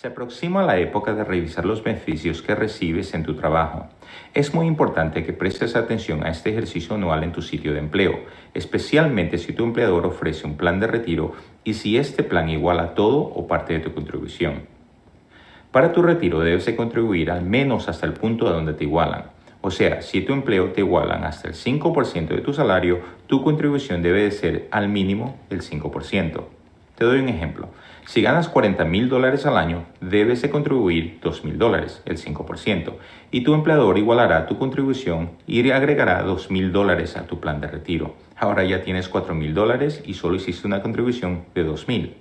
Se aproxima la época de revisar los beneficios que recibes en tu trabajo. Es muy importante que prestes atención a este ejercicio anual en tu sitio de empleo, especialmente si tu empleador ofrece un plan de retiro y si este plan iguala todo o parte de tu contribución. Para tu retiro debes de contribuir al menos hasta el punto a donde te igualan. O sea, si tu empleo te igualan hasta el 5% de tu salario, tu contribución debe de ser al mínimo el 5%. Te doy un ejemplo. Si ganas 40 mil dólares al año, debes de contribuir 2 mil dólares, el 5%, y tu empleador igualará tu contribución y agregará 2 mil dólares a tu plan de retiro. Ahora ya tienes 4 mil dólares y solo hiciste una contribución de 2 mil.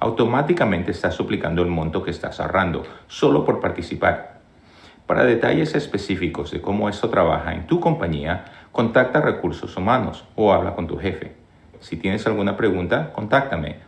Automáticamente estás suplicando el monto que estás ahorrando, solo por participar. Para detalles específicos de cómo esto trabaja en tu compañía, contacta a Recursos Humanos o habla con tu jefe. Si tienes alguna pregunta, contáctame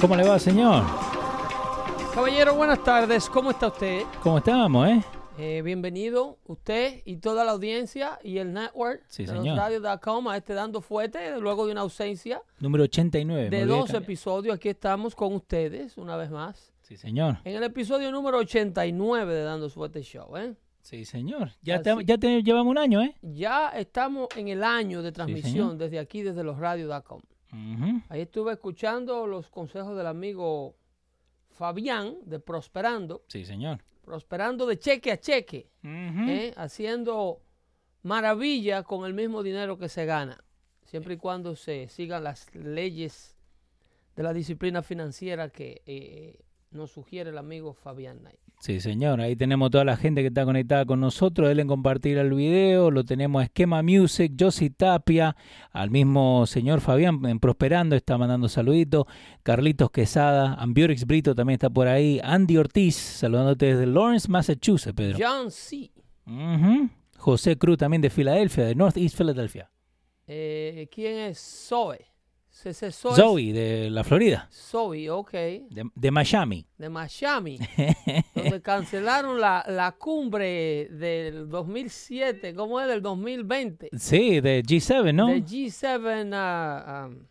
¿Cómo le va, señor? Caballero, buenas tardes. ¿Cómo está usted? ¿Cómo estamos, eh? Eh, bienvenido usted y toda la audiencia y el network Sí, de señor. radio.com a este dando fuerte luego de una ausencia Número 89. me de dos cambiar. episodios. Aquí estamos con ustedes una vez más. Sí, señor. En el episodio número 89 de Dando Fuerte Show. ¿eh? Sí, señor. Ya, Así. te- ya te- llevamos un año, ¿eh? Ya estamos en el año de transmisión desde aquí, desde los Ahí estuve escuchando los consejos del amigo Fabián de Prosperando. Sí, señor. Prosperando de cheque a cheque. ¿eh? haciendo maravilla con el mismo dinero que se gana, siempre y cuando se sigan las leyes de la disciplina financiera que eh, nos sugiere el amigo Fabián Knight. Sí, señor. Ahí tenemos toda la gente que está conectada con nosotros. Denle en compartir el video. Lo tenemos a Esquema Music, Josie Tapia, al mismo señor Fabián en Prosperando está mandando saluditos. Carlitos Quesada, Ambiorix Brito también está por ahí. Andy Ortiz, saludándote desde Lawrence, Massachusetts, Pedro. John C. José Cruz también de Filadelfia, de Northeast Philadelphia. Eh, ¿Quién es Zoe? CC Zoe. Zoe de la Florida, Zoe, ok. de, de Miami. De Miami, donde cancelaron la, la cumbre del 2007, ¿cómo es? Del 2020. Sí, de G7, ¿no? De G7 uh, um,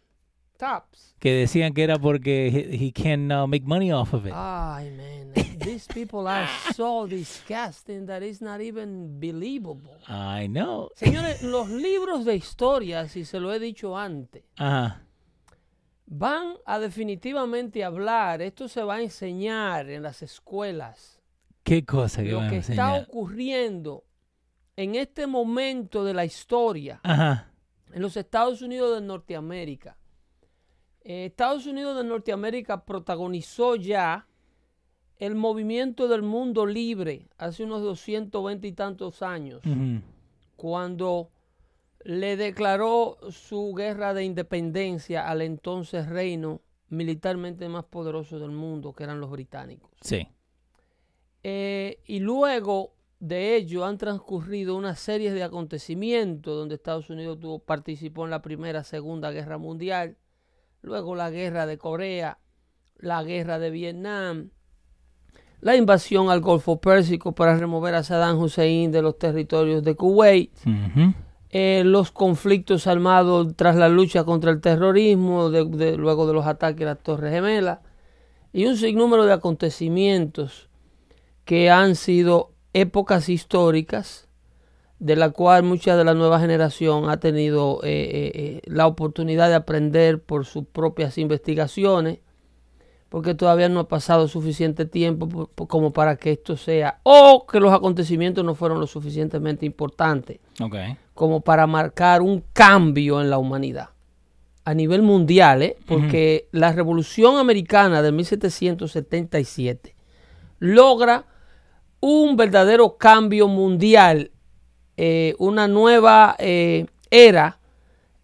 Tops. Que decían que era porque he, he can uh, make money off of it. Ay, man. These people are so disgusting that it's not even believable. I know. Señores, los libros de historia, si se lo he dicho antes, Ajá. Van a definitivamente hablar, esto se va a enseñar en las escuelas, Qué cosa que lo van a que está ocurriendo en este momento de la historia Ajá. en los Estados Unidos de Norteamérica. Eh, Estados Unidos de Norteamérica protagonizó ya el movimiento del mundo libre hace unos 220 y tantos años, cuando le declaró su guerra de independencia al entonces reino militarmente más poderoso del mundo, que eran los británicos. Sí. Eh, y luego de ello han transcurrido una serie de acontecimientos donde Estados Unidos tuvo, participó en la Primera, Segunda Guerra Mundial. luego la guerra de Corea, la guerra de Vietnam, la invasión al Golfo Pérsico para remover a Saddam Hussein de los territorios de Kuwait. Eh, los conflictos armados tras la lucha contra el terrorismo, luego de los ataques a las Torres Gemelas, y un sinnúmero de acontecimientos que han sido épocas históricas, de la cual mucha de la nueva generación ha tenido eh, eh, la oportunidad de aprender por sus propias investigaciones, porque todavía no ha pasado suficiente tiempo po- po- como para que esto sea, o que los acontecimientos no fueron lo suficientemente importantes Ok. como para marcar un cambio en la humanidad a nivel mundial, ¿eh? porque la Revolución Americana de 1777 logra un verdadero cambio mundial, eh, una nueva eh, era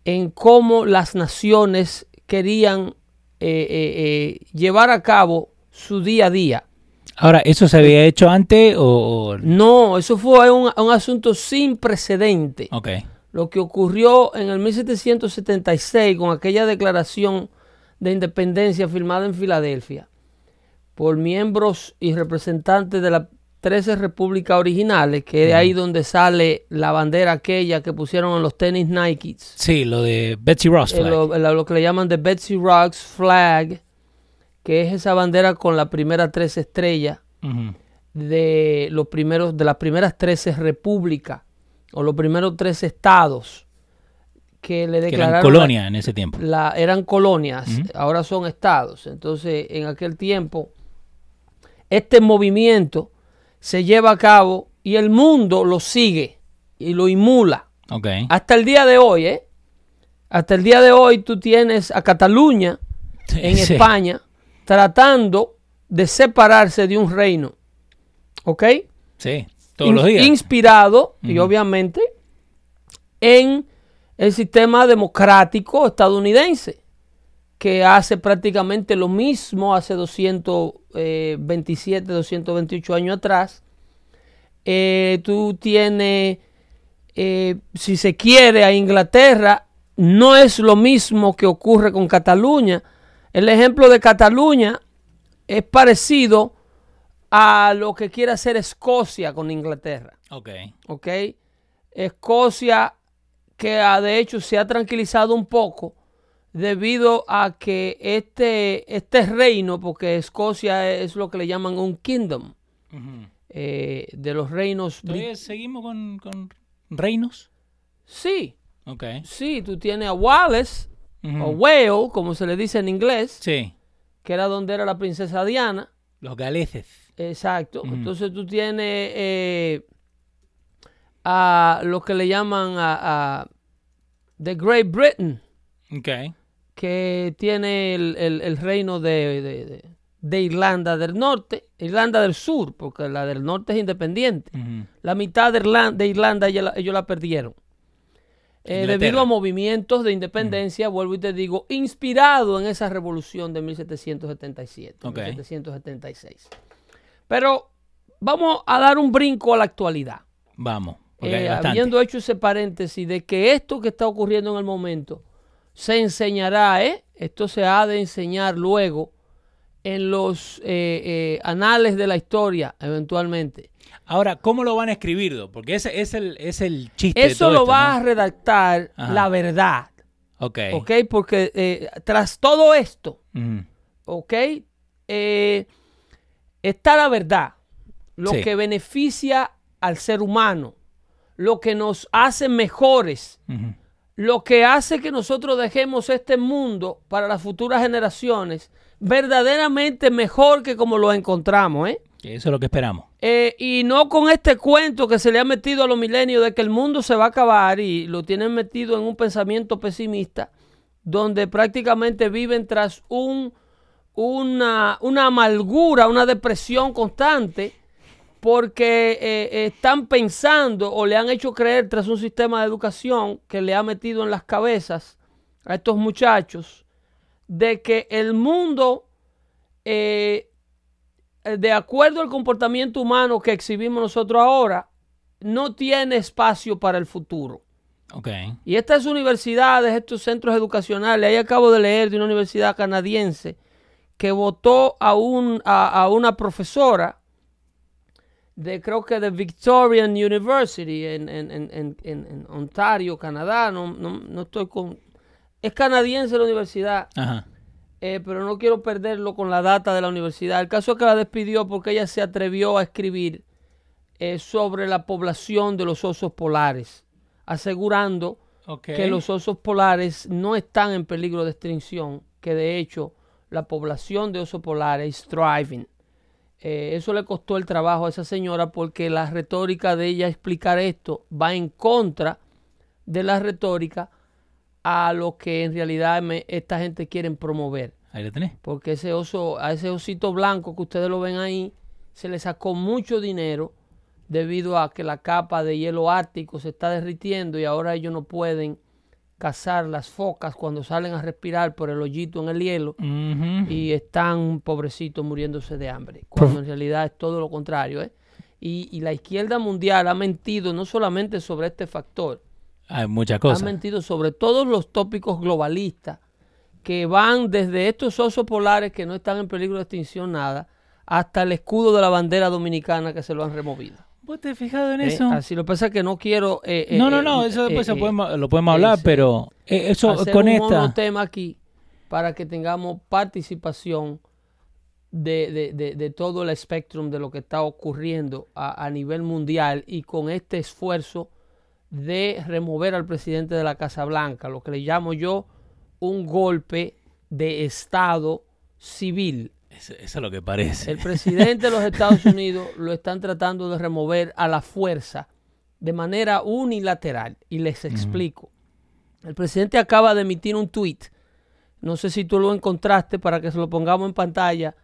en cómo las naciones querían eh, eh, eh, llevar a cabo su día a día. Ahora, ¿eso se había hecho antes o...? No, eso fue un, un asunto sin precedente. Ok. lo que ocurrió en el 1776 con aquella declaración de independencia firmada en Filadelfia por miembros y representantes de las 13 repúblicas originales, que es de ahí donde sale la bandera aquella que pusieron en los tenis Nike, Sí, lo de Betsy Ross. eh, flag. lo, lo- lo que le llaman the Betsy Rocks Flag, que es esa bandera con las primeras tres estrellas de los primeros de las primeras 13 repúblicas o los primeros tres estados que le Que declararon eran colonia en ese tiempo. la- la- eran colonias ahora son estados entonces en aquel tiempo este movimiento se lleva a cabo y el mundo lo sigue y lo imula hasta el día de hoy ¿eh? hasta el día de hoy tú tienes a Cataluña Sí, en sí. España tratando de separarse de un reino ¿ok? Sí, todos In- los días. Inspirado, y obviamente, en el sistema democrático estadounidense, que hace prácticamente lo mismo hace 227, 228 años atrás. Eh, tú tienes, eh, si se quiere, a Inglaterra, no es lo mismo que ocurre con Cataluña. El ejemplo de Cataluña es parecido a lo que quiere hacer Escocia con Inglaterra. Ok. ¿ok? Escocia, que ha- de hecho se ha tranquilizado un poco debido a que este, este reino, porque Escocia es lo que le llaman un kingdom, eh, de los reinos. brit- ¿Todavía seguimos con, con reinos? Sí, Ok. sí, tú tienes a Wallace, Ujú. o Wale, como se le dice en inglés, Sí, que era donde era la princesa Diana. los galeses. Exacto. Entonces tú tienes eh, a lo que le llaman a, a The Great Britain, Ok. Que tiene el, el- el reino de, de- de- de Irlanda del Norte, Irlanda del Sur, porque la del Norte es independiente. La mitad de Irlanda, ellos, la, ellos la perdieron. Eh, debido a movimientos de independencia, vuelvo y te digo, inspirado en esa revolución de 1777, Ok. 1776. Pero vamos a dar un brinco a la actualidad. Vamos. Eh, habiendo hecho ese paréntesis de que esto que está ocurriendo en el momento se enseñará, ¿eh? esto se ha de enseñar luego en los eh, eh, anales de la historia, eventualmente. Ahora, ¿cómo lo van a escribir? Do? Porque ese es el, es el chiste. de Eso todo lo esto, va ¿no? a redactar Ajá. la verdad, Ok. ¿ok? Porque eh, tras todo esto, Ujú. ¿ok? Está la verdad, lo Sí. que beneficia al ser humano, lo que nos hace mejores. Lo que hace que nosotros dejemos este mundo para las futuras generaciones verdaderamente mejor que como lo encontramos, ¿eh? Eso es lo que esperamos. Eh, y no con este cuento que se le ha metido a los milenios de que el mundo se va a acabar y lo tienen metido en un pensamiento pesimista, donde prácticamente viven tras un, una, una amargura, una depresión constante, porque eh, están pensando o le han hecho creer tras un sistema de educación que le ha metido en las cabezas a estos muchachos de que el mundo eh, eh, de acuerdo al comportamiento humano que exhibimos nosotros ahora, no tiene espacio para el futuro. Ok. Y estas universidades, estos centros educacionales, ahí acabo de leer de una universidad canadiense que votó a, un, a, a una profesora de creo que de Victorian University en, en, en, en- en- Ontario, Canadá, no, no, no estoy con... Es canadiense la universidad, Ajá. eh, pero no quiero perderlo con la data de la universidad. El caso es que la despidió porque ella se atrevió a escribir eh, sobre la población de los osos polares, asegurando que los osos polares no están en peligro de extinción, que de hecho la población de osos polares es thriving. Eh, eso le costó el trabajo a esa señora porque la retórica de ella explicar esto va en contra de la retórica a lo que en realidad me- esta gente quiere promover. Ahí lo tenés. Porque ese oso, a ese osito blanco que ustedes lo ven ahí, se le sacó mucho dinero debido a que la capa de hielo ártico se está derritiendo y ahora ellos no pueden cazar las focas cuando salen a respirar por el hoyito en el hielo y están pobrecitos muriéndose de hambre, cuando en realidad es todo lo contrario. ¿eh? Y, y la izquierda mundial ha mentido no solamente sobre este factor, Hay muchas ha cosas. mentido sobre todos los tópicos globalistas que van desde estos osos polares que no están en peligro de extinción nada, hasta el escudo de la bandera dominicana que se lo han removido. ¿Vos te has fijado en Eh, eso? así lo que pasa es que no quiero... eh, eh, no, no, no, eso después se podemos- lo podemos hablar, ese- pero eso hacer con un esta... monotema aquí para que tengamos participación de, de- de- de todo el espectro de lo que está ocurriendo a, a nivel mundial y con este esfuerzo de remover al presidente de la Casa Blanca, lo que le llamo yo un golpe de Estado civil. Eso, eso es lo que parece. El presidente de los Estados Unidos lo están tratando de remover a la fuerza de manera unilateral. Y les explico. El presidente acaba de emitir un tweet. No sé si tú lo encontraste para que se lo pongamos en pantalla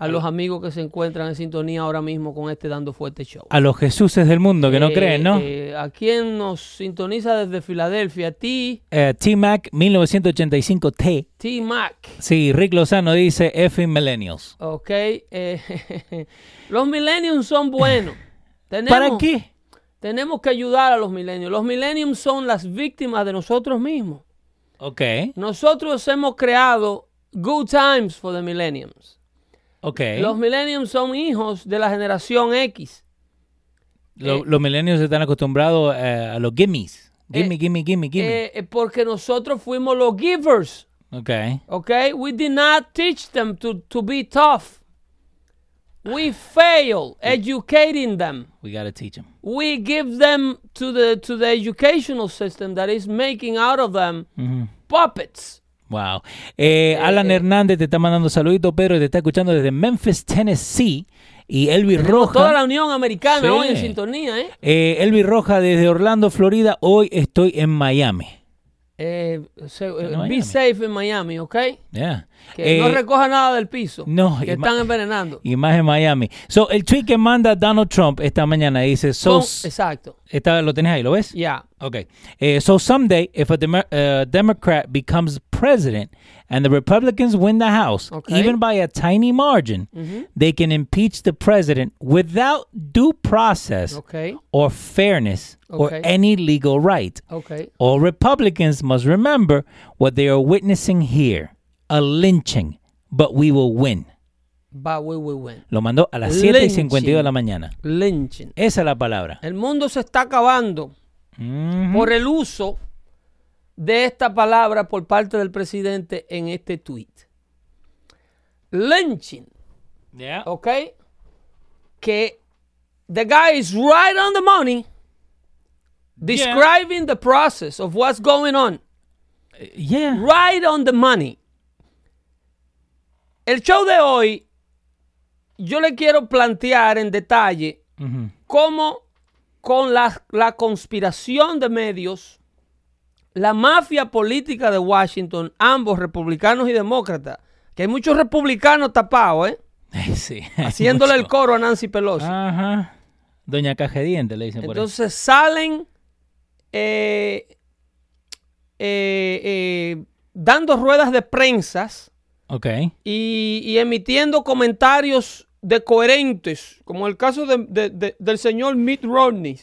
a los amigos que se encuentran en sintonía ahora mismo con este Dando Fuerte Show. A los Jesuses del mundo que no Eh, creen, ¿no? eh, a quien nos sintoniza desde Filadelfia, T, Eh, T-Mac 1985T. T Mac. Sí, Rick Lozano dice F Millennials. Ok. eh, los millennials son buenos. Tenemos, ¿Para qué? Tenemos que ayudar a los millennials. Los millennials son las víctimas de nosotros mismos. Ok, Nosotros hemos creado good times for the millennials. Los millennials son hijos de la generación X. Lo- los millennials están acostumbrados eh, a los gimmies. Gimme, Eh, gimme, gimme, gimme. Eh, eh, porque nosotros fuimos los givers. ok. Ok, we did not teach them to, to be tough. We fail educating them. We gotta teach them. We give them to the to the educational system that is making out of them puppets. Wow. Eh, Alan Hernández te está mandando saluditos, Pedro, te está escuchando desde Memphis, Tennessee. Y Elvis Tenemos toda la Roja. Unión Americana Sí. hoy en sintonía, ¿eh? eh, Elvis Roja desde Orlando, Florida. Hoy estoy en Miami. Eh, se- eh, be safe en Miami, ¿ok? Yeah. Que no Eh, recoja nada del piso. no, que están envenenando. y más en Miami. So, el tweet que manda Donald Trump esta mañana dice: so, Son- exacto. está, ¿Lo tenés ahí? ¿Lo ves? Ya. Okay. Uh, so someday, if a Demo- uh, Democrat becomes president and the Republicans win the House, Okay. even by a tiny margin, they can impeach the president without due process Ok. or fairness or any legal right. Ok. All Republicans must remember what they are witnessing here a lynching, but we will win. But we will win. Lo mandó a las 7 y 52 de la mañana. Lynching. Esa es la palabra. El mundo se está acabando Mhm. por el uso de esta palabra por parte del presidente en este tweet. Lynching. Yeah. ¿ok? Que the guy is right on the money describing the process of what's going on. Yeah. Right on the money. El show de hoy, yo le quiero plantear en detalle Mhm. cómo con la, la conspiración de medios, la mafia política de Washington, ambos republicanos y demócratas, que hay muchos republicanos tapados, ¿eh? Sí. hay haciéndole el coro a Nancy Pelosi. Ajá. Doña Dientes le dicen por ahí. Entonces salen eh, eh, eh, dando ruedas de prensas Ok. y, y emitiendo comentarios de coherentes, como el caso de- de- de- del señor Mitt Romney,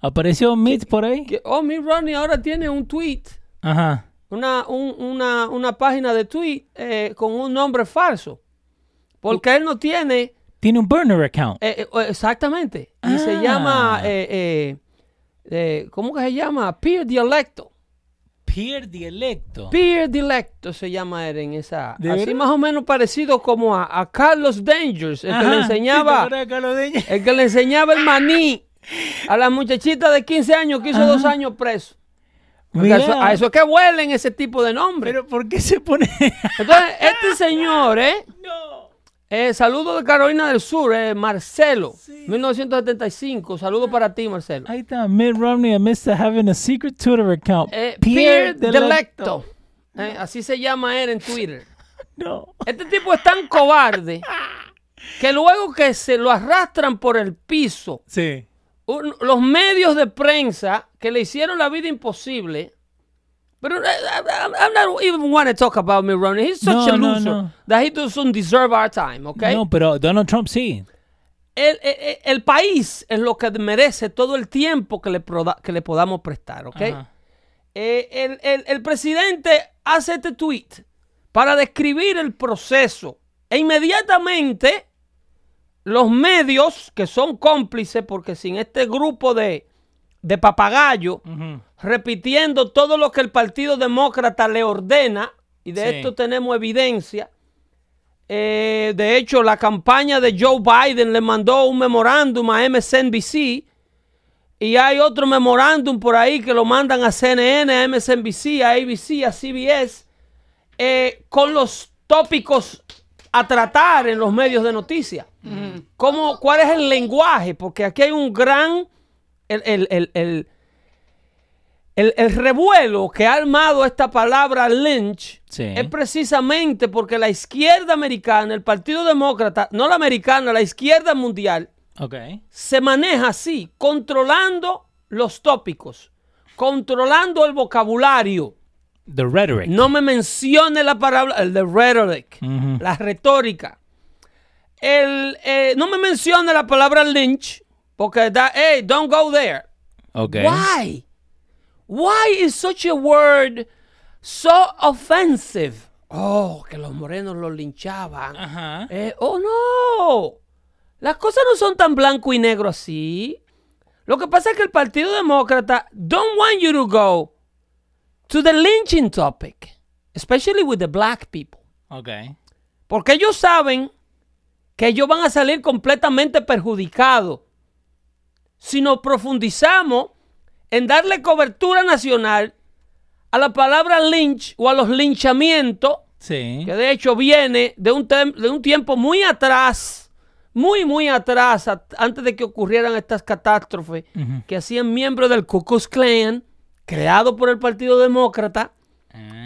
¿Apareció Mitt por ahí? Que, oh, Mitt Romney ahora tiene un tweet, Ajá. una, un- una, una página de tweet eh, con un nombre falso. Porque él no tiene, Tiene un burner account. eh, eh, exactamente, y se Ah. llama, ¿cómo que se llama? Peer Dialecto. Pierre Dialecto. Peer Dialecto se llama él en esa. ¿De Así verdad? más o menos parecido como a, a Carlos Dangers, el que le enseñaba. El que le enseñaba el maní a la muchachita de 15 años que hizo Ajá. dos años preso. Mira. a eso, a eso es que huelen ese tipo de nombres. Pero ¿por qué se pone? Entonces, este señor, ¿eh? no. Eh, saludo de Carolina del Sur, eh, Marcelo, 1975. Saludo para ti, Marcelo. Ahí está, Mitt Romney admits to having a secret Twitter account. Eh, Pierre Delecto. Así se llama él en Twitter. No. Este tipo es tan cobarde que luego que se lo arrastran por el piso, Sí. Un- los medios de prensa que le hicieron la vida imposible. Pero eh, I, I'm not even want to talk about Mitt Romney. He's such No, a no, loser no. that he doesn't deserve our time, okay? No, pero Donald Trump sí. El, el- el país es lo que merece todo el tiempo que le, proda- que le podamos prestar, ¿ok? Eh, el, el- el presidente hace este tweet para describir el proceso e inmediatamente los medios que son cómplices, porque sin este grupo de, de papagayos repitiendo todo lo que el Partido Demócrata le ordena, y de Sí. esto tenemos evidencia. Eh, de hecho, la campaña de Joe Biden le mandó un memorándum a MSNBC y hay otro memorándum por ahí que lo mandan a CNN, a MSNBC, a ABC, a CBS, eh, con los tópicos a tratar en los medios de noticias. ¿Cómo, ¿Cuál es el lenguaje? Porque aquí hay un gran... el- el- el- el, el, el revuelo que ha armado esta palabra lynch Sí. es precisamente porque la izquierda americana, el Partido Demócrata, no la americana, la izquierda mundial, se maneja así, controlando los tópicos, controlando el vocabulario. The rhetoric. No me mencione la palabra, el de rhetoric, la retórica. El, eh, no me mencione la palabra lynch, porque da, hey, don't go there. Ok. Why? Why is such a word so offensive? Oh, que los morenos los linchaban. Ajá. Eh, oh, no. Las cosas no son tan blanco y negro así. Lo que pasa es que el Partido Demócrata don't want you to go to the lynching topic, especially with the black people. Ok. Porque ellos saben que ellos van a salir completamente perjudicados si nos profundizamos en darle cobertura nacional a la palabra lynch o a los linchamientos, Sí. que de hecho viene de un, de un tiempo muy atrás, muy, muy atrás, antes de que ocurrieran estas catástrofes que hacían miembros del Ku Klux Klan, creado por el Partido Demócrata,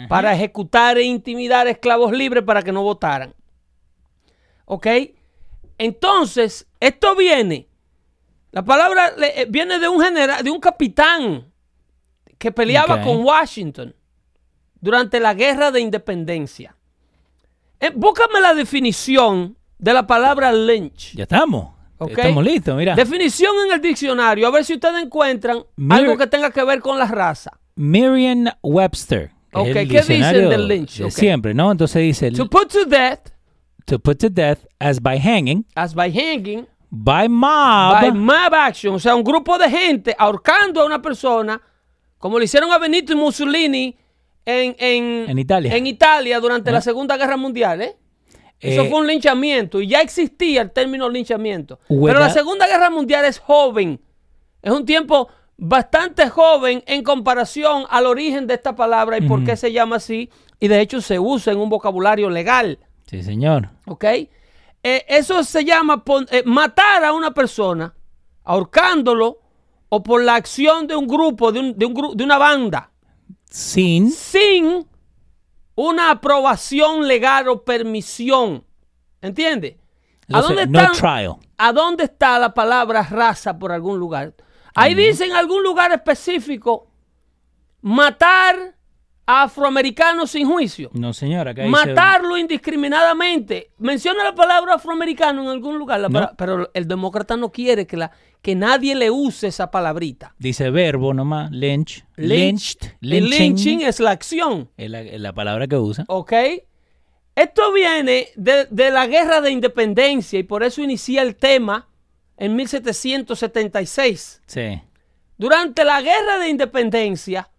para ejecutar e intimidar esclavos libres para que no votaran. ¿Ok? Entonces, esto viene, la palabra eh, viene de un general, de un capitán que peleaba con Washington durante la guerra de independencia. Eh, búscame la definición de la palabra lynch. Ya estamos. Estamos listos, mira. Definición en el diccionario, a ver si ustedes encuentran Mir- algo que tenga que ver con la raza. Merriam Webster. Ok, ¿qué dicen del lynch? de siempre, ¿no? Entonces dice To put to death, to put to death as by hanging, as by hanging, by mob, by mob action, o sea, un grupo de gente ahorcando a una persona, como le hicieron a Benito Mussolini en, en, En Italia. en Italia durante la Segunda Guerra Mundial, ¿eh? Eso Eh, fue un linchamiento y ya existía el término linchamiento. Pero la Segunda Guerra Mundial es joven. Es un tiempo bastante joven en comparación al origen de esta palabra y por qué se llama así. Y de hecho se usa en un vocabulario legal. Sí, señor. ¿Ok? Eh, eso se llama pon- eh, matar a una persona, ahorcándolo o por la acción de un grupo, de, un, de, un gru- de una banda, Sin sin una aprobación legal o permisión. ¿Entiende? ¿A dónde, no están- trial. ¿A dónde está la palabra raza por algún lugar? Ahí dice en algún lugar específico matar a afroamericanos sin juicio. No, señora, acá dice- Matarlo indiscriminadamente. Menciona la palabra afroamericano en algún lugar, la No. palabra- pero el demócrata no quiere que, la, que nadie le use esa palabrita. dice verbo nomás, lynch, Lynch. lynched, El lynching, lynching es la acción. es la, es la palabra que usa. ¿Ok? Esto viene de, de la guerra de independencia y por eso inicié el tema en 1776. Sí. Durante la guerra de independencia,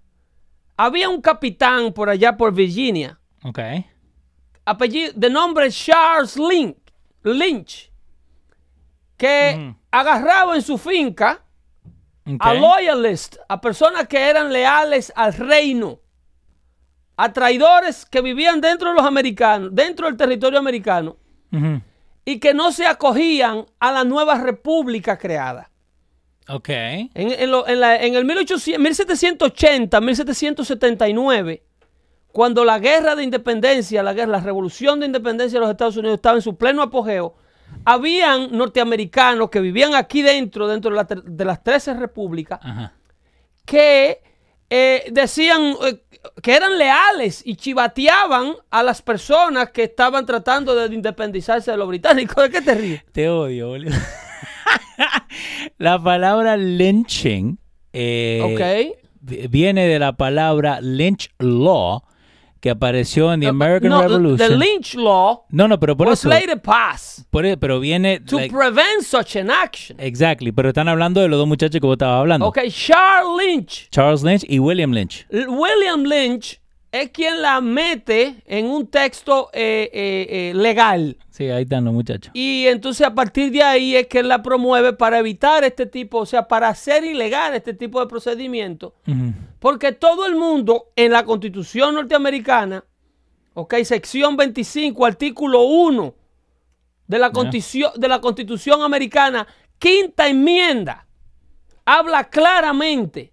había un capitán por allá por Virginia, Ok. apellido, de nombre Charles Lynch, Lynch que agarraba en su finca a loyalists, a personas que eran leales al reino, a traidores que vivían dentro de los americanos, dentro del territorio americano, y que no se acogían a la nueva república creada. Ok. En, en lo- en la- en el 1800 1780, 1779, cuando la guerra de independencia, la, guerra, la revolución de independencia de los Estados Unidos estaba en su pleno apogeo, habían norteamericanos que vivían aquí dentro, dentro de, la de las 13 repúblicas, Ajá. que eh, decían eh, que eran leales y chivateaban a las personas que estaban tratando de independizarse de los británicos. ¿De qué te ríes? Te odio, boludo. la palabra lynching eh, Ok. vi- viene de la palabra lynch law que apareció en the American no, Revolution. The Lynch Law no, no, pero por was eso. later passed por e- pero viene. to like- prevent such an action. exactly, pero están hablando de los dos muchachos que vos estabas hablando. Ok, Charles Lynch, Charles Lynch y William Lynch. L- William Lynch es quien la mete en un texto eh, eh, eh, legal. Sí, ahí están los muchachos. Y entonces a partir de ahí es que él la promueve para evitar este tipo, o sea, para hacer ilegal este tipo de procedimiento. Porque todo el mundo en la constitución norteamericana, ok, sección 25, artículo 1 de la, de la constitución americana, quinta enmienda, habla claramente,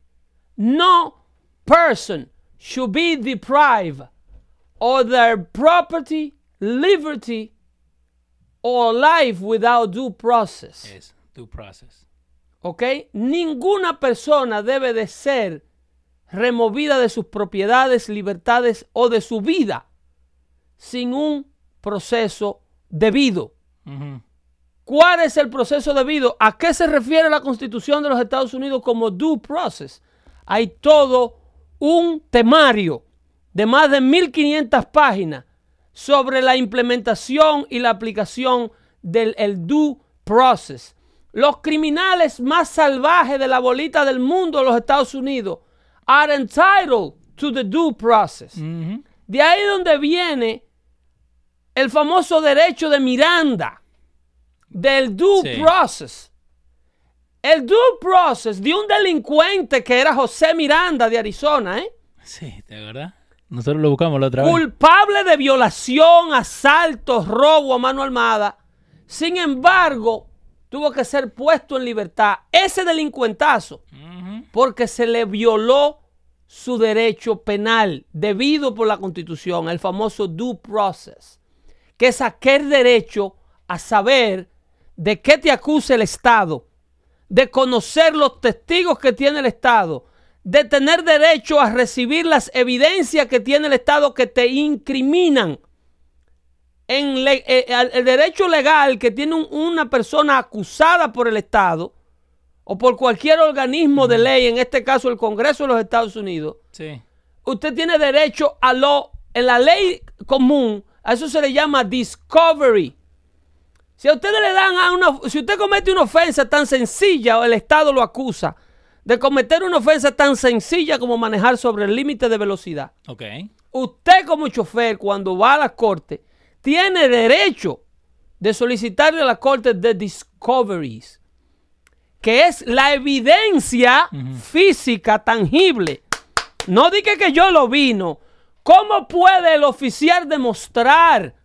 no person should be deprived of their property, liberty, or life without due process. Es due process. ¿ok? Ninguna persona debe de ser removida de sus propiedades, libertades o de su vida sin un proceso debido. ¿Cuál es el proceso debido? ¿A qué se refiere la Constitución de los Estados Unidos como due process? Hay todo un temario de más de 1500 páginas sobre la implementación y la aplicación del el due process. Los criminales más salvajes de la bolita del mundo los Estados Unidos are entitled to the due process. De ahí donde viene el famoso derecho de Miranda, del due Sí. process. El due process de un delincuente que era José Miranda de Arizona, ¿eh? Sí, ¿de verdad? Nosotros lo buscamos la otra vez. culpable de violación, asalto, robo a mano armada. Sin embargo, tuvo que ser puesto en libertad. Ese delincuentazo, porque se le violó su derecho penal debido por la constitución, el famoso due process, que es aquel derecho a saber de qué te acusa el Estado, de conocer los testigos que tiene el Estado, de tener derecho a recibir las evidencias que tiene el Estado que te incriminan. En eh, el derecho legal que tiene un- una persona acusada por el Estado o por cualquier organismo de ley, en este caso el Congreso de los Estados Unidos, Sí. usted tiene derecho a lo, en la ley común, a eso se le llama discovery. Si a usted le dan a una, si usted comete una ofensa tan sencilla, o el Estado lo acusa de cometer una ofensa tan sencilla como manejar sobre el límite de velocidad. Ok. Usted como chofer, cuando va a la corte, tiene derecho de solicitarle a la corte de discoveries, que es la evidencia física tangible. No diga que yo lo vino. ¿Cómo puede el oficial demostrar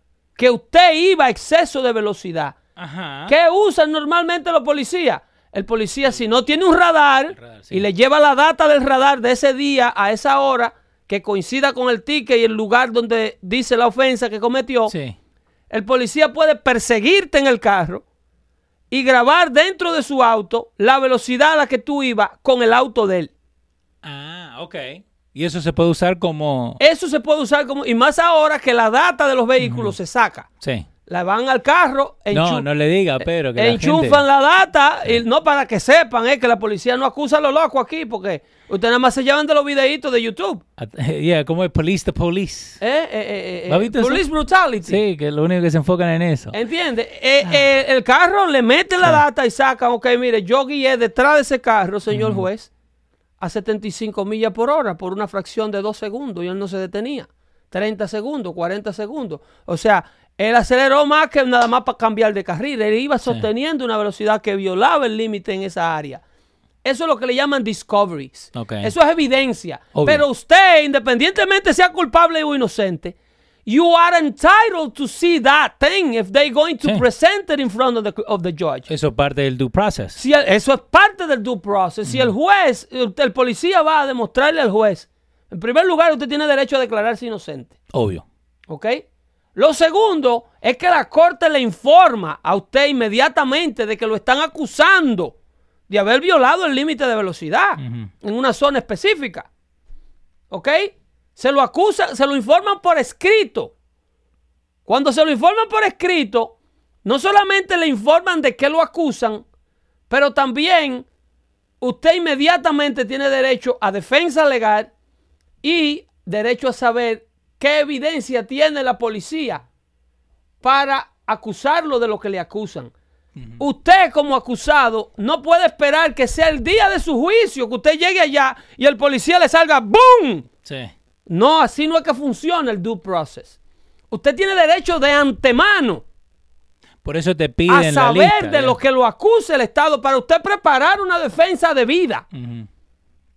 que usted iba a exceso de velocidad? Ajá. ¿Qué usan normalmente los policías? El policía, si no tiene un radar, radar, sí. y le lleva la data del radar de ese día a esa hora que coincida con el ticket y el lugar donde dice la ofensa que cometió, Sí. el policía puede perseguirte en el carro y grabar dentro de su auto la velocidad a la que tú ibas con el auto de él. Ah, ok. Y eso se puede usar como... Eso se puede usar como... Y más ahora que la data de los vehículos se saca. Sí. La van al carro, No, no le diga, pero que la enchufan gente- la data, y no para que sepan, eh, que la policía no acusa a los locos aquí, porque ustedes nada más se llevan de los videitos de YouTube. Yeah, como es police to police. Eh, eh, eh, eh, ¿Lo has visto eso? police brutality. Sí, que lo único que se enfocan en eso. ¿Entiendes? Eh, eh, el carro le meten la data y sacan, ok, mire, yo guié detrás de ese carro, señor juez, a 75 millas por hora por una fracción de dos segundos y él no se detenía. 30 segundos, 40 segundos. O sea, él aceleró más que nada más para cambiar de carril. Él iba sosteniendo una velocidad que violaba el límite en esa área. Eso es lo que le llaman discoveries. Eso es evidencia. Obvio. Pero usted, independientemente sea culpable o inocente, you are entitled to see that thing if they're going to Sí. present it in front of the, of the judge. Eso parte del due process. Si el- eso es parte del due process. Si el juez, el, el policía va a demostrarle al juez, en primer lugar, usted tiene derecho a declararse inocente. Obvio. ¿Ok? Lo segundo es que la corte le informa a usted inmediatamente de que lo están acusando de haber violado el límite de velocidad en una zona específica. ¿Ok? Se lo acusan, se lo informan por escrito. Cuando se lo informan por escrito, no solamente le informan de que lo acusan, pero también usted inmediatamente tiene derecho a defensa legal y derecho a saber qué evidencia tiene la policía para acusarlo de lo que le acusan. Usted como acusado no puede esperar que sea el día de su juicio, que usted llegue allá y el policía le salga ¡boom! Sí. No, así no es que funciona el due process. Usted tiene derecho de antemano Por eso te a piden la saber lista. de lo que lo acuse el Estado para usted preparar una defensa de vida.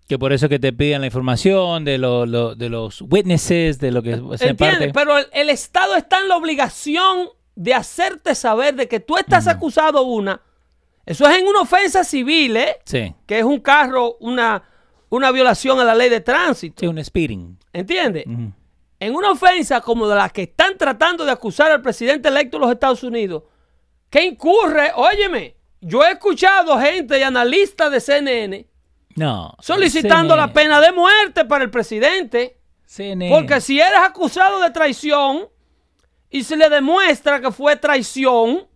Que por eso que te piden la información de, lo- lo- de los witnesses, de lo que se parte. Pero el, el Estado está en la obligación de hacerte saber de que tú estás acusado una. Eso es en una ofensa civil, ¿eh? Sí. Que es un carro, una, una violación a la ley de tránsito. Sí, un speeding. ¿Entiendes? En una ofensa como de la que están tratando de acusar al presidente electo de los Estados Unidos, que incurre, óyeme, yo he escuchado gente y analistas de CNN No. solicitando la pena de muerte para el presidente. CNN. Porque si eres acusado de traición y se le demuestra que fue traición,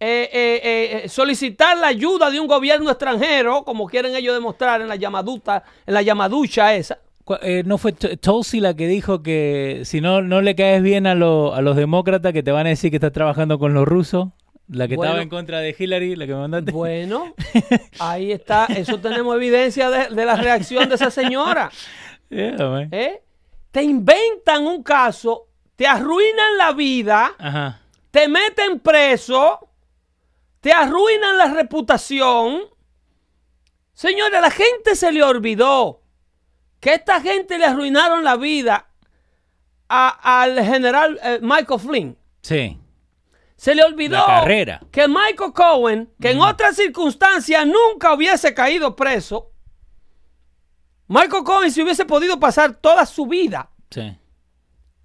eh, eh, eh, solicitar la ayuda de un gobierno extranjero, como quieren ellos demostrar en la llamaduta, en la llamaducha esa. Eh, ¿No fue Tulsi la que dijo que si no, no le caes bien a, lo- a los demócratas que te van a decir que estás trabajando con los rusos? La que Bueno. estaba en contra de Hillary, la que me mandaste. Bueno, ahí está, eso tenemos evidencia de, de la reacción de esa señora. Yeah. ¿eh? Te inventan un caso, te arruinan la vida. Ajá. te meten preso, te arruinan la reputación. Señores, a la gente se le olvidó que esta gente le arruinaron la vida a- al general eh, Michael Flynn. Sí. Se le olvidó La carrera. que Michael Cohen, que en otras circunstancias nunca hubiese caído preso, Michael Cohen se hubiese podido pasar toda su vida Sí.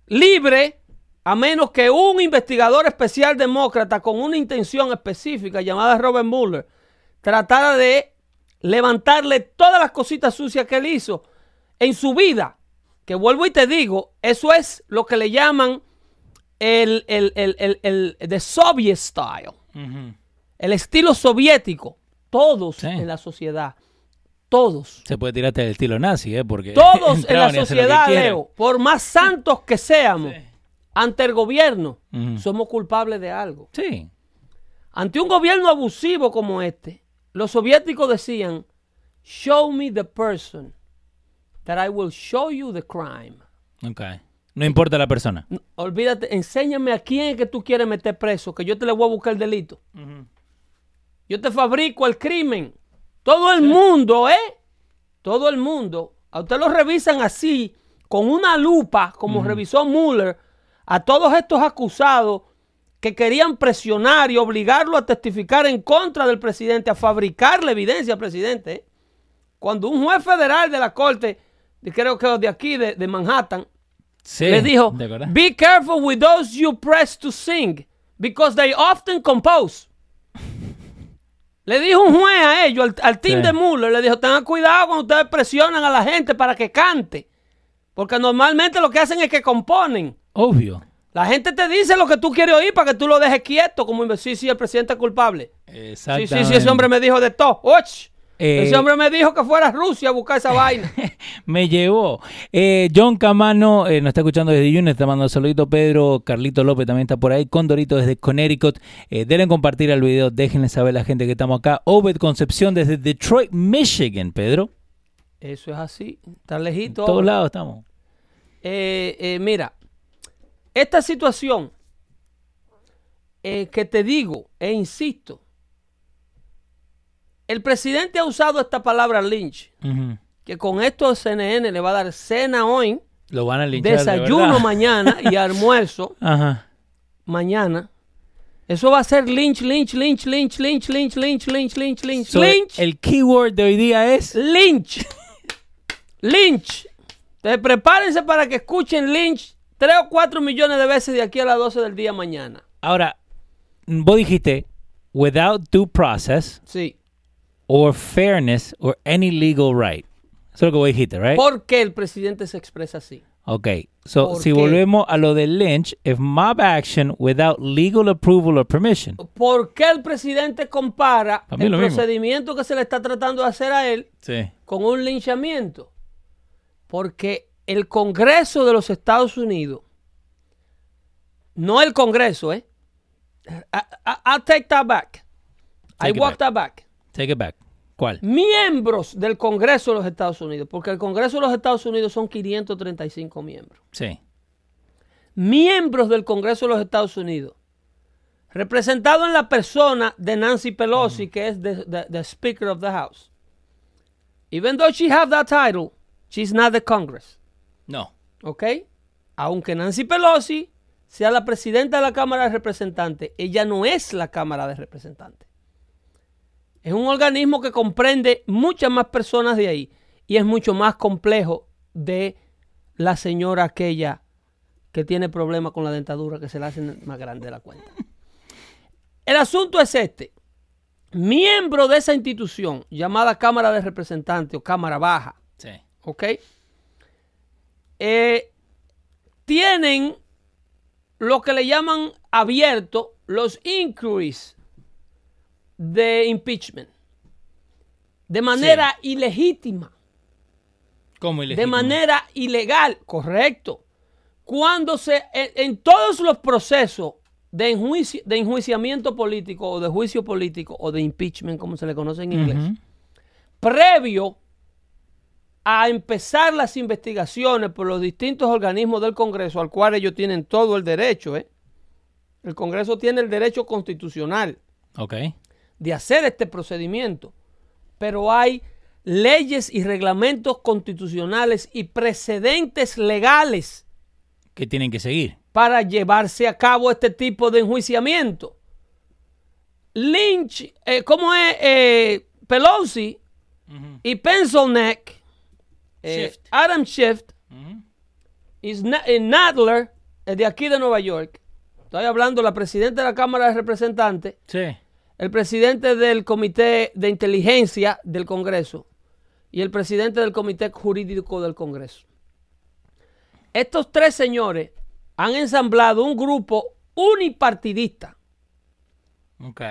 libre a menos que un investigador especial demócrata con una intención específica llamada Robert Mueller tratara de levantarle todas las cositas sucias que él hizo en su vida. Que vuelvo y te digo, eso es lo que le llaman el, el, el, el, el- the Soviet style, el estilo soviético. Todos Sí. en la sociedad, todos. Se puede tirarte del estilo nazi, ¿eh? Porque Todos en la sociedad. Leo, por más santos que seamos, ante el gobierno, somos culpables de algo. Sí. Ante un gobierno abusivo como este, los soviéticos decían, show me the person that I will show you the crime. Ok. No importa la persona. Olvídate, enséñame a quién es que tú quieres meter preso, que yo te le voy a buscar el delito. Yo te fabrico el crimen. Todo el mundo, ¿eh? Todo el mundo. A usted lo revisan así, con una lupa, como revisó Mueller, a todos estos acusados que querían presionar y obligarlo a testificar en contra del presidente, a fabricar la evidencia al presidente. ¿eh? Cuando un juez federal de la corte, creo que de aquí, de, de Manhattan, Sí. le dijo, be careful with those you press to sing, because they often compose. Le dijo un juez a ellos, al, al team Sí. de Mueller, le dijo, tengan cuidado cuando ustedes presionan a la gente para que cante. Porque normalmente lo que hacen es que componen. Obvio. La gente te dice lo que tú quieres oír para que tú lo dejes quieto, como sí, sí, el presidente es culpable. Sí, Exactamente. sí, sí, ese hombre me dijo de todo. ¡Och! Eh, ese hombre me dijo que fuera a Rusia a buscar esa vaina. Me llevó. Eh, John Camano eh, nos está escuchando desde Yunes, está mandando un saludito. Pedro Carlito López también está por ahí. Condorito desde Connecticut. Eh, denle compartir el video, déjenle saber a la gente que estamos acá. Obed Concepción desde Detroit, Michigan, Pedro. Eso es así. Está lejito. En todos lados estamos. Mira, esta situación que te digo e insisto, el presidente ha usado esta palabra lynch, que con esto CNN le va a dar cena hoy, Lo van a linchar. de desayuno mañana y almuerzo Ajá. mañana. Eso va a ser lynch, lynch, lynch, lynch, lynch, lynch, lynch, lynch, lynch, lynch, So, lynch, El keyword de hoy día es. lynch, lynch. Entonces prepárense para que escuchen lynch tres o cuatro millones de veces de aquí a las 12 del día mañana. Ahora, vos dijiste, without due process Sí. Or fairness or any legal right. Eso es lo que vos dijiste, right? ¿Por qué el presidente se expresa así? Ok, so ¿Por si qué? volvemos a lo de Lynch, if mob action without legal approval or permission. ¿Por qué el presidente compara el mismo. procedimiento que se le está tratando de hacer a él Sí. con un linchamiento? Porque el Congreso de los Estados Unidos, no el Congreso, ¿eh? I, I- I'll take that back. I Take walk back. that back. Take it back. ¿Cuál? Miembros del Congreso de los Estados Unidos, porque el Congreso de los Estados Unidos son 535 miembros. Sí. miembros del Congreso de los Estados Unidos, representado en la persona de Nancy Pelosi, que es the, the- the Speaker of the House. Even though she have that title, she's not the Congress. No. ¿Ok? Aunque Nancy Pelosi sea la presidenta de la Cámara de Representantes, ella no es la Cámara de Representantes. Es un organismo que comprende muchas más personas de ahí y es mucho más complejo de la señora aquella que tiene problemas con la dentadura que se le hacen más grande de la cuenta. El asunto es este. Miembro de esa institución llamada Cámara de Representantes o Cámara Baja, Sí. ¿ok? Eh, tienen lo que le llaman abierto los inquiries de impeachment de manera ilegítima, ¿Cómo de manera ilegal, correcto. Cuando se, en, en todos los procesos de, enjuici- de enjuiciamiento político o de juicio político o de impeachment, como se le conoce en inglés, previo a empezar las investigaciones por los distintos organismos del Congreso, al cual ellos tienen todo el derecho, ¿eh? El Congreso tiene el derecho constitucional Ok. De hacer este procedimiento, pero hay leyes y reglamentos constitucionales y precedentes legales Que tienen que seguir. para llevarse a cabo este tipo de enjuiciamiento. Lynch, eh, ¿cómo es? Eh, Pelosi y Pencilneck, eh, Schiff. Adam Schiff, y eh, Nadler, eh, de aquí de Nueva York. Estoy hablando la presidenta de la Cámara de Representantes, Sí. El presidente del Comité de Inteligencia del Congreso y el presidente del Comité Jurídico del Congreso. Estos tres señores han ensamblado un grupo unipartidista Ok.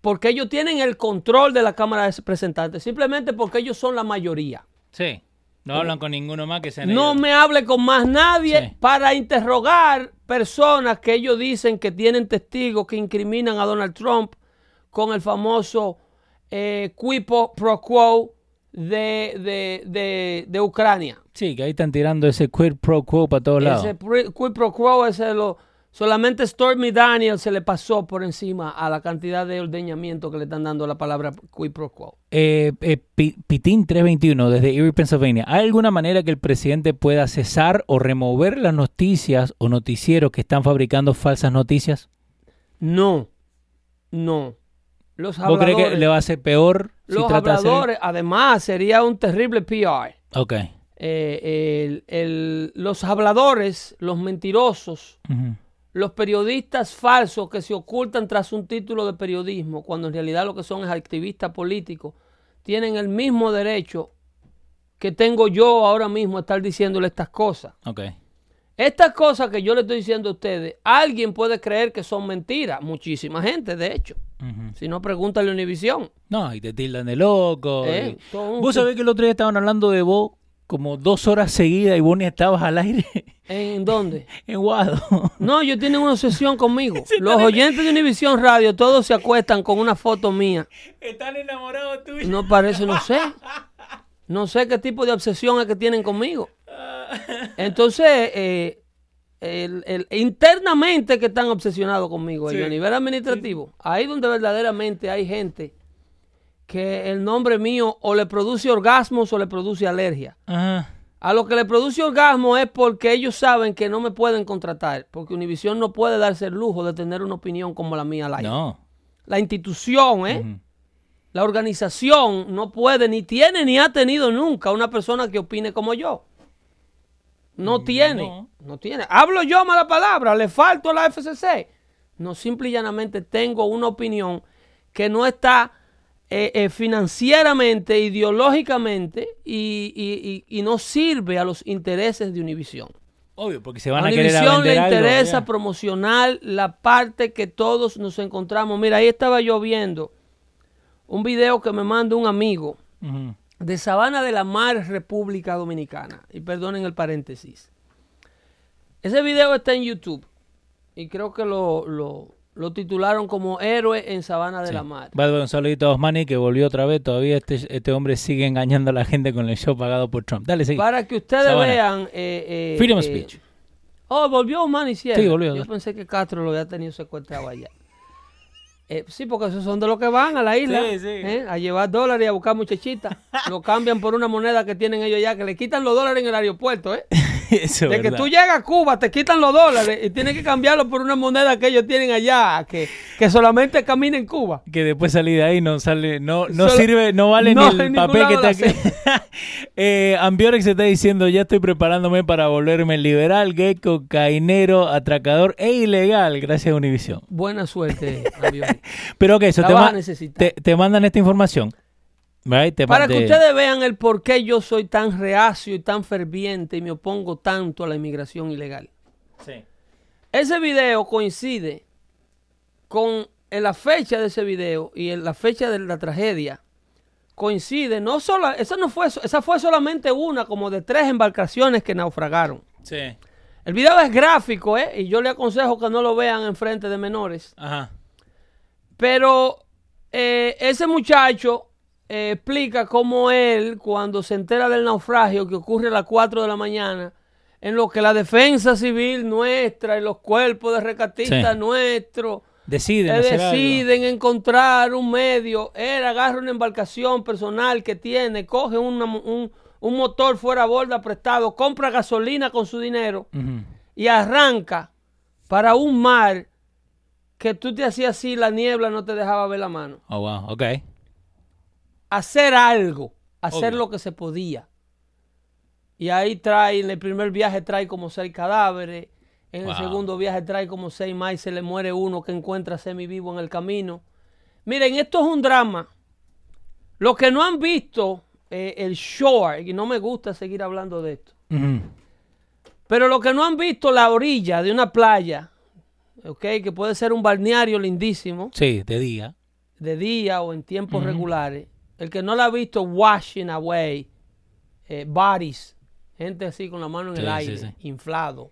porque ellos tienen el control de la Cámara de Representantes, simplemente porque ellos son la mayoría. Sí. No hablan con ninguno más que sean No ellos. me hable con más nadie Sí. para interrogar personas que ellos dicen que tienen testigos que incriminan a Donald Trump con el famoso eh, quid pro quo de, de- de- de Ucrania. Sí, que ahí están tirando ese quid pro quo para todos lados. Ese quid pro quo ese lo, solamente Stormy Daniels se le pasó por encima a la cantidad de ordeñamiento que le están dando la palabra quid pro quo. Eh, eh, Pi- Pitín 321 desde Erie, Pennsylvania. ¿Hay alguna manera que el presidente pueda cesar o remover las noticias o noticieros que están fabricando falsas noticias? No, no. Los ¿Vos crees que le va a hacer peor si Los trata de hacer- habladores, además, sería un terrible PR. Ok. Eh, el- el- los habladores, los mentirosos, los periodistas falsos que se ocultan tras un título de periodismo, cuando en realidad lo que son es activistas políticos, tienen el mismo derecho que tengo yo ahora mismo a estar diciéndole estas cosas. Ok. Estas cosas que yo le estoy diciendo a ustedes, alguien puede creer que son mentiras. Muchísima gente, de hecho. Si no, pregúntale a Univisión. No, y te tildan de loco. Eh, y- Vos sabés que el otro día estaban hablando de vos como dos horas seguidas y vos ni estabas al aire ¿En dónde? en Guado. No, ellos tienen una obsesión conmigo. Los oyentes de Univisión Radio, todos se acuestan con una foto mía. Están enamorados tuyos. No parece, no sé. No sé qué tipo de obsesión es que tienen conmigo. Entonces, eh, el- el- internamente que están obsesionados conmigo, ellos, Sí. a nivel administrativo, ahí donde verdaderamente hay gente que el nombre mío o le produce orgasmos o le produce alergia. Ajá. A lo que le produce orgasmo es porque ellos saben que no me pueden contratar, porque Univision no puede darse el lujo de tener una opinión como la mía al aire. No. La institución, ¿eh? La organización no puede, ni tiene, ni ha tenido nunca una persona que opine como yo. No tiene, no. no, tiene. Hablo yo mala palabra, le falto a la FCC. No, simple y llanamente tengo una opinión que no está eh, eh, financieramente, ideológicamente y, y- y- y no sirve a los intereses de Univision. Obvio, porque se van A a querer Univision le algo, interesa ya. promocionar la parte que todos nos encontramos. Mira, ahí estaba yo viendo un video que me manda un amigo. De Sabana de la Mar, República Dominicana. Y perdonen el paréntesis. Ese video está en YouTube y creo que lo, lo- lo titularon como Héroe en Sabana de Sí. la Mar. Way, un saludito a Osmani que volvió otra vez. Todavía este, este hombre sigue engañando a la gente con el show pagado por Trump. Dale, sigue. Para que ustedes Sabana. vean... eh, eh, Freedom eh, speech. Oh, volvió Omani Sierra. Sí, volvió. Yo pensé que Castro lo había tenido secuestrado allá. Eh, sí, porque esos son de los que van a la isla Sí, sí. ¿eh? a llevar dólares y a buscar muchachitas. lo cambian por una moneda que tienen ellos ya, que le quitan los dólares en el aeropuerto. ¿eh? Eso es De que verdad. tú llegas a Cuba, te quitan los dólares y tienes que cambiarlo por una moneda que ellos tienen allá, que, que solamente camina en Cuba. que después salí de ahí no sale no no Solo- sirve no vale no, ni el papel que está aquí eh, Ambiorex está diciendo ya estoy preparándome para volverme liberal gay cocainero atracador e ilegal gracias a Univision Buena suerte, avión. pero que eso La te, ma- te, te mandan esta información right? Te Para que te- ustedes vean el por qué yo soy tan reacio y tan ferviente y me opongo tanto a la inmigración ilegal. Sí. Ese video coincide con en la fecha de ese video y en la fecha de la tragedia. Coincide, no solo, esa no fue, esa fue solamente una como de tres embarcaciones que naufragaron. sí El video es gráfico, ¿eh? Y yo le aconsejo que no lo vean en frente de menores. ajá Pero eh, ese muchacho eh, explica cómo él, cuando se entera del naufragio que ocurre a las 4 de la mañana, en lo que la defensa civil nuestra y los cuerpos de rescatistas Sí. nuestros deciden eh, deciden encontrar un medio, él agarra una embarcación personal que tiene, coge una un, un motor fuera a borda prestado, compra gasolina con su dinero y arranca para un mar que tú te hacías así, la niebla no te dejaba ver la mano. oh wow ok Hacer algo, hacer Obvio. lo que se podía. Y ahí trae, en el primer viaje trae como seis cadáveres, en Wow. el segundo viaje trae como seis más y se le muere uno que encuentra semivivo en el camino. Miren, esto es un drama. Los que no han visto eh, el shore, y no me gusta seguir hablando de esto. Pero los que no han visto la orilla de una playa, ok, que puede ser un balneario lindísimo, sí de día de día o en tiempos regulares, el que no la ha visto washing away eh, bodies, gente así con la mano en Sí, el aire, sí. inflado,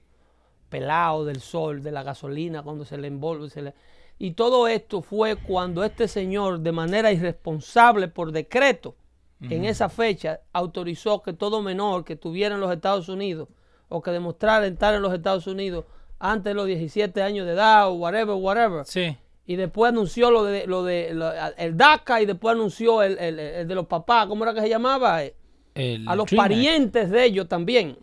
pelado del sol, de la gasolina cuando se le envuelve. se le- Y todo esto fue cuando este señor, de manera irresponsable por decreto, en esa fecha, autorizó que todo menor que estuviera en los Estados Unidos o que demostrara estar en los Estados Unidos antes de los 17 años de edad o whatever, whatever, sí y después anunció lo de lo de lo- el DACA y después anunció el, el- el de los papás, ¿cómo era que se llamaba? Eh, El A los Dream Act. parientes de ellos también.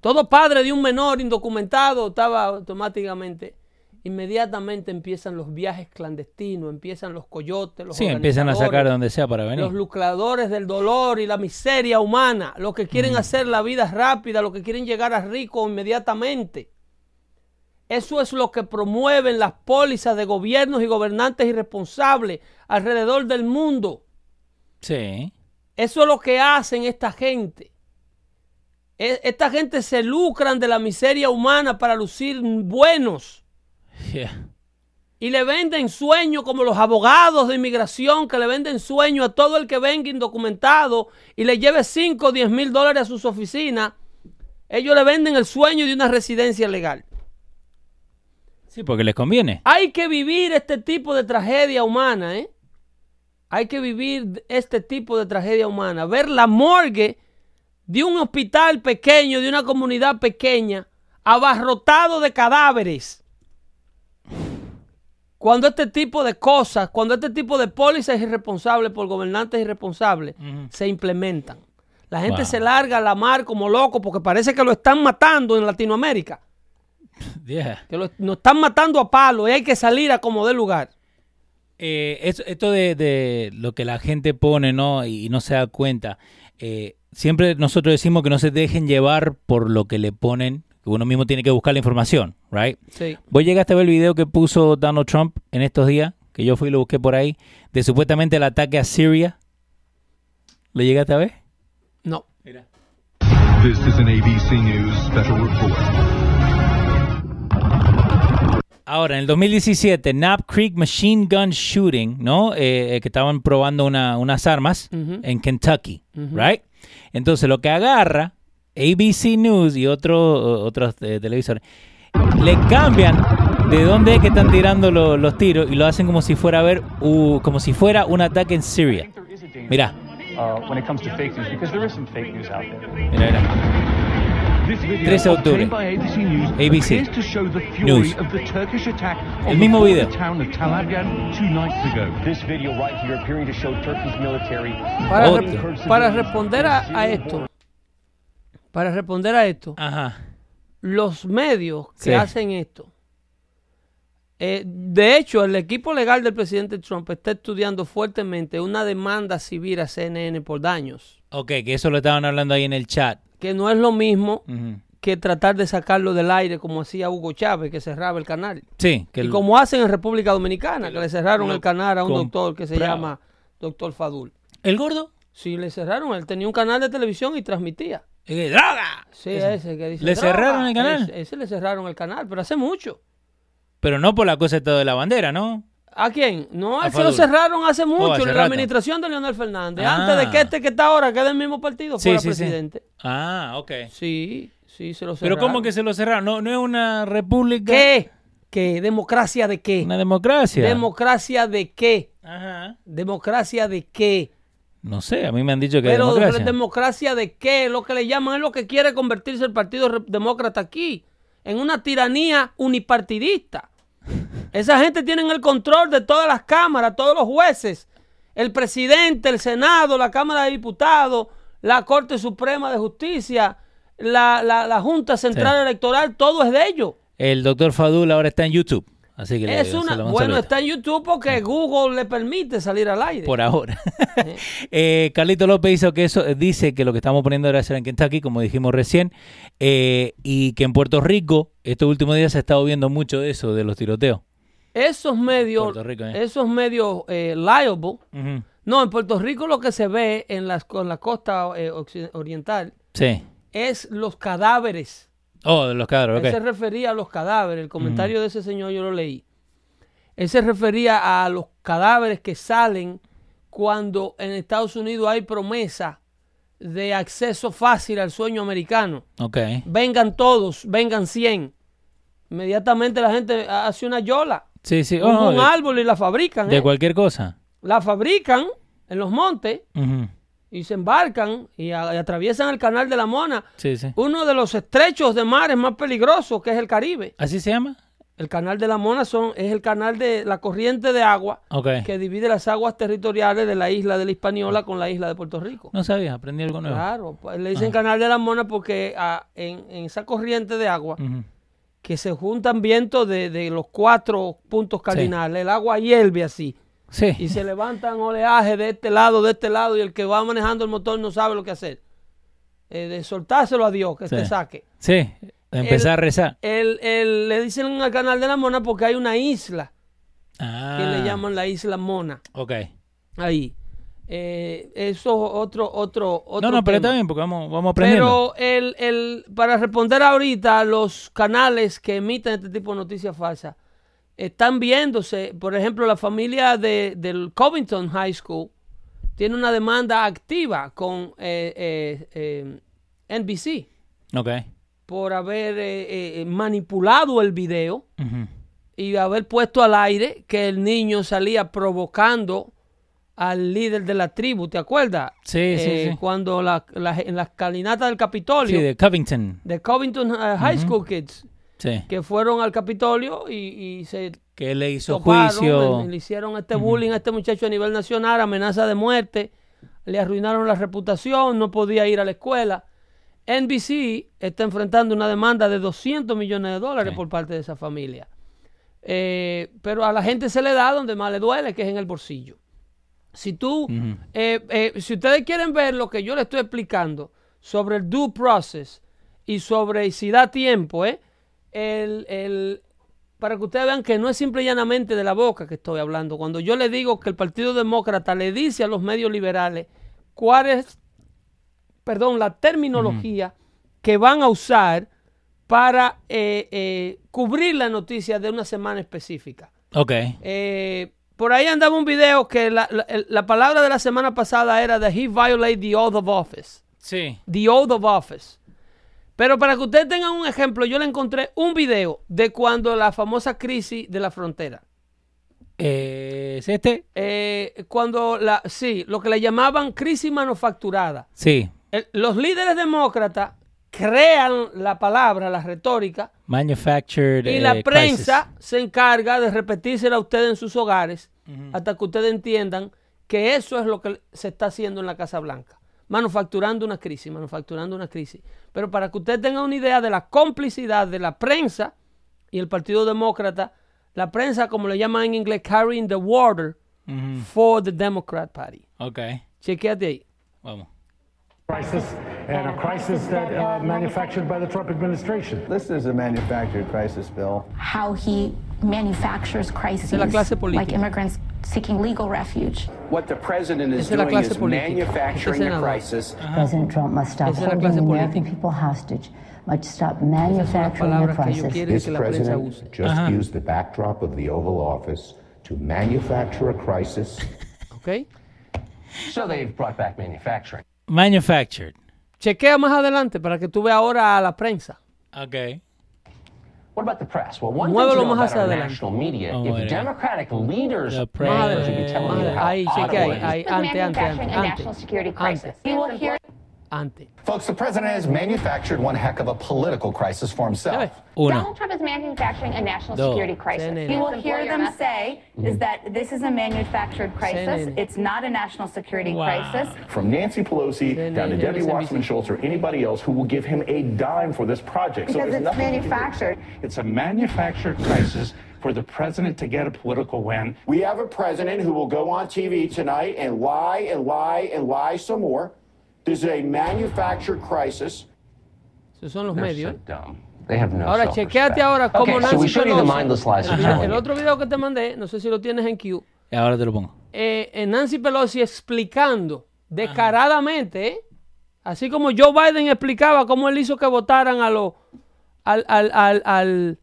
Todo padre de un menor indocumentado estaba automáticamente, inmediatamente empiezan los viajes clandestinos, empiezan los coyotes, los sí empiezan a sacar de donde sea para venir los lucradores del dolor y la miseria humana, los que quieren hacer la vida rápida, los que quieren llegar a rico inmediatamente. Eso es lo que promueven las pólizas de gobiernos y gobernantes irresponsables alrededor del mundo. sí Eso es lo que hacen esta gente. E- Esta gente se lucran de la miseria humana para lucir buenos. Yeah. Y le venden sueños como los abogados de inmigración que le venden sueños a todo el que venga indocumentado y le lleve 5 o 10 mil dólares a sus oficinas. Ellos le venden el sueño de una residencia legal. Sí, porque les conviene. Hay que vivir este tipo de tragedia humana, ¿eh? Hay que vivir este tipo de tragedia humana. Ver la morgue de un hospital pequeño, de una comunidad pequeña, abarrotado de cadáveres. Cuando este tipo de cosas, cuando este tipo de pólizas irresponsables por gobernantes irresponsables se implementan. La gente Wow. se larga a la mar como loco porque parece que lo están matando en Latinoamérica. Yeah. Que lo, nos están matando a palo y hay que salir a como dé lugar. Eh, es- esto de, de lo que la gente pone, ¿no? Y, y no se da cuenta. eh, siempre nosotros decimos que no se dejen llevar por lo que le ponen, que uno mismo tiene que buscar la información, ¿right? Sí. ¿Vos llegaste a ver el video que puso Donald Trump en estos días? Que yo fui y lo busqué por ahí, de supuestamente el ataque a Siria. ¿Lo llegaste a ver? No. This is an ABC News special report. Ahora, en el 2017, Knapp Creek Machine Gun Shooting, ¿no? Eh, eh, que estaban probando una- unas armas en Kentucky, right? Entonces, lo que agarra ABC News y otro- otros eh, televisores, le cambian de dónde es que están tirando lo- los tiros y lo hacen como si fuera a ver, uh, como si fuera un ataque en Siria. Mira, uh, when it comes to fake news because there is some fake news out there. mira, mira. This video 13 de octubre. ABC News El mismo the video. border town of Tal Abyad two nights ago. This video right here appearing to show Turkey's military Para, re- para responder a, a esto, para responder a esto, Ajá. los medios que Sí. hacen esto, eh, de hecho, el equipo legal del presidente Trump está estudiando fuertemente una demanda civil a CNN por daños, Ok, que eso lo estaban hablando ahí en el chat. Que no es lo mismo que tratar de sacarlo del aire como hacía Hugo Chávez, que cerraba el canal. Sí, que y el- como hacen en República Dominicana, que le cerraron lo el canal a un doctor que se llama Doctor Fadul. ¿El gordo? Sí, le cerraron. Él tenía un canal de televisión y transmitía. Eh, ¡Droga! Sí, ese, que dice. ¿Le "Droga". cerraron el canal? Ese, ese le cerraron el canal, pero hace mucho. Pero no por la cosa de la bandera, ¿no? ¿A quién? No, él se lo cerraron hace mucho, hace en la rato. administración de Leonel Fernández. Ah. Antes de que este que está ahora, que es del mismo partido, Sí, fuera sí, sí. presidente. Ah, ok. Sí, sí, se lo Pero cerraron. ¿cómo que se lo cerraron? ¿No, no es una república? ¿Qué? ¿Qué? ¿Democracia de qué? Una democracia. ¿Democracia de qué? Ajá. ¿Democracia de qué? No sé, a mí me han dicho que es Pero democracia. democracia de qué? Lo que le llaman es lo que quiere convertirse el Partido Demócrata aquí, en una tiranía unipartidista. Esa gente tiene el control de todas las cámaras, todos los jueces, el presidente, el Senado, la Cámara de Diputados, la Corte Suprema de Justicia, la, la- la Junta Central Sí. Electoral, todo es de ellos. El doctor Fadul ahora está en YouTube. Así que le- Es una, bueno, está en YouTube porque Google le permite salir al aire. Por ahora. eh, Carlito López hizo que eso, dice que lo que estamos poniendo era hacer en Kentucky, como dijimos recién, eh, y que en Puerto Rico estos últimos días se ha estado viendo mucho de eso, de los tiroteos. Esos medios, Rico, ¿eh? esos medios liable. No, en Puerto Rico lo que se ve en, las, con la costa oriental Sí. es los cadáveres. Oh, de los cadros, Él se refería a los cadáveres. El comentario de ese señor yo lo leí. Él se refería a los cadáveres que salen cuando en Estados Unidos hay promesa de acceso fácil al sueño americano. Ok. Vengan todos, vengan 100. Inmediatamente la gente hace una yola, Sí, sí. Oh, un, no, un de, árbol y la fabrican. de ¿eh? cualquier cosa. La fabrican en los montes. Y se embarcan y, a- y atraviesan el canal de la Mona, Sí, sí. uno de los estrechos de mares más peligrosos que es el Caribe. ¿Así se llama? El canal de la Mona son, es el canal de la corriente de agua que divide las aguas territoriales de la isla de la Hispaniola con la isla de Puerto Rico. No sabía, aprendí algo nuevo. Claro, pues, le dicen canal de la Mona porque ah, en, en esa corriente de agua que se juntan vientos de, de los cuatro puntos cardinales, el agua hierve así. Sí. y se levantan oleajes de este lado, de este lado, y el que va manejando el motor no sabe lo que hacer. Eh, de soltárselo a Dios, que Sí. te saque. Sí. Empezar a rezar. El, el- le dicen al canal de la Mona porque hay una isla Ah. que le llaman la isla Mona. Ok. Ahí. Eh, eso otro, otro, otro No, no, pero está bien porque vamos, vamos aprendiendo. Pero el, el, para responder ahorita, los canales que emiten este tipo de noticias falsas están viéndose, por ejemplo, la familia de, del Covington High School tiene una demanda activa con eh, eh, eh, NBC Ok. por haber eh, manipulado el video y haber puesto al aire que el niño salía provocando al líder de la tribu, ¿te acuerdas? Sí, sí, sí. Cuando la, la- en la escalinata del Capitolio, Sí, de Covington. de Covington uh, High School Kids, Sí. que fueron al Capitolio y, y se Que le hizo toparon, juicio. le, le hicieron este bullying a este muchacho a nivel nacional, amenaza de muerte, le arruinaron la reputación, no podía ir a la escuela. NBC está enfrentando una demanda de 200 millones de dólares Sí. por parte de esa familia. Eh, pero a la gente se le da donde más le duele, que es en el bolsillo. Si tú, eh, eh, si ustedes quieren ver lo que yo le estoy explicando sobre el due process y sobre si da tiempo, ¿eh? El, el- para que ustedes vean que no es simple y llanamente de la boca que estoy hablando. Cuando yo le digo que el Partido Demócrata le dice a los medios liberales cuál es, perdón, la terminología que van a usar para eh, eh, cubrir la noticia de una semana específica. Ok. Eh, por ahí andaba un video que la, la- la palabra de la semana pasada era that he violated the oath of office. Sí. The oath of office. Pero para que ustedes tengan un ejemplo, yo le encontré un video de cuando la famosa crisis de la frontera. Eh, ¿Es este? Eh, cuando la, sí, lo que le llamaban crisis manufacturada. Sí. El- los líderes demócratas crean la palabra, la retórica, Manufactured. y eh, la crisis. prensa se encarga de repetírsela a ustedes en sus hogares hasta que ustedes entiendan que eso es lo que se está haciendo en la Casa Blanca. Manufacturando una crisis, manufacturando una crisis. Pero para que ustedes tengan una idea de la complicidad de la prensa y el Partido Demócrata, la prensa, como le llaman en inglés, carrying the water for the Democrat Party. Ok. Chequéate ahí. Vamos. crisis and a crisis that uh, manufactured by the Trump administration. This is a manufactured crisis bill. how he manufactures crises es la clase like política. immigrants seeking legal refuge. What the president is es doing clase is política. manufacturing a crisis. President Trump must stop holding clase the American política. people hostage, must stop manufacturing a crisis. This president use. just Uh-huh. used the backdrop of the Oval Office to manufacture a crisis ¿Ok? So they've brought back manufacturing. Manufactured. Chequea más adelante para que tú veas ahora a la prensa. Ok. What about the press? Well, one Muévelo thing to know más about our adelante. national media, Oh, if. Democratic leaders The are press. Más going to be adelante. telling Más you adelante. how Ahí, it is. ahí, With Ante, ante, ante. Ante. national security Ante. crisis. You will hear Ante. Folks, the president has manufactured one heck of a political crisis for himself. ves. Uno. Donald Trump is manufacturing a national Dos. security crisis. CNN. You will hear them them say is that this is a manufactured crisis. CNN. It's not a national security Wow. crisis. From Nancy Pelosi Then down to they- Debbie Wasserman Schultz or anybody else who will give him a dime for this project. Because there's it's nothing he can do. manufactured. It's a manufactured crisis for the president to get a political win. We have a president who will go on TV tonight and lie and lie and lie some more. This is a manufactured crisis. Esos son los They're medios. so dumb. They have no Ahora, chequeate ahora cómo Okay, so Nancy the Pelosi- el, otro video que te mandé, no sé si lo tienes en Q, Y ahora te lo pongo. eh, eh, Nancy Pelosi explicando descaradamente, ¿eh? así como Joe Biden explicaba cómo él hizo que votaran a los al, al, al, al,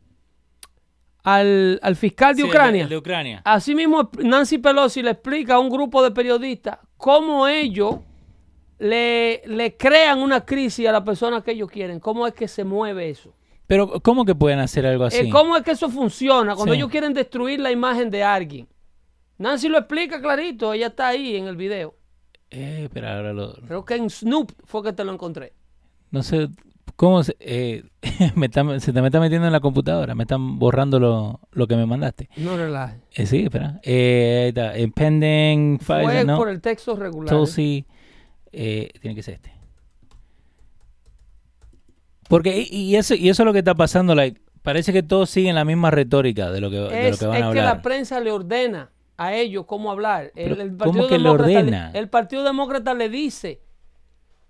al- al fiscal de Sí, el Ucrania. el de Ucrania. Así mismo Nancy Pelosi le explica a un grupo de periodistas cómo ellos le, le crean una crisis a la persona que ellos quieren, cómo es que se mueve eso. Pero, ¿cómo que pueden hacer algo así? Eh, ¿Cómo es que eso funciona cuando Sí. ellos quieren destruir la imagen de alguien? Nancy lo explica clarito, ella está ahí en el video. Eh, espera, ahora lo... Creo que en Snoop fue que te lo encontré. No sé cómo se, eh, me está- se te me está metiendo en la computadora. Me están borrando lo, lo que me mandaste. No relajes. Eh, sí, espera. Eh, ahí está. Impending Fue ¿no? por el texto regular. Tulsi. Eh, tiene que ser este. Porque, y, y eso, y eso es lo que está pasando. Like, parece que todos siguen la misma retórica de lo que, de lo Es, que van es a que hablar. la prensa le ordena a ellos cómo hablar. El, Pero, el ¿cómo Partido que le Demócrata ordena? el Partido Demócrata le dice,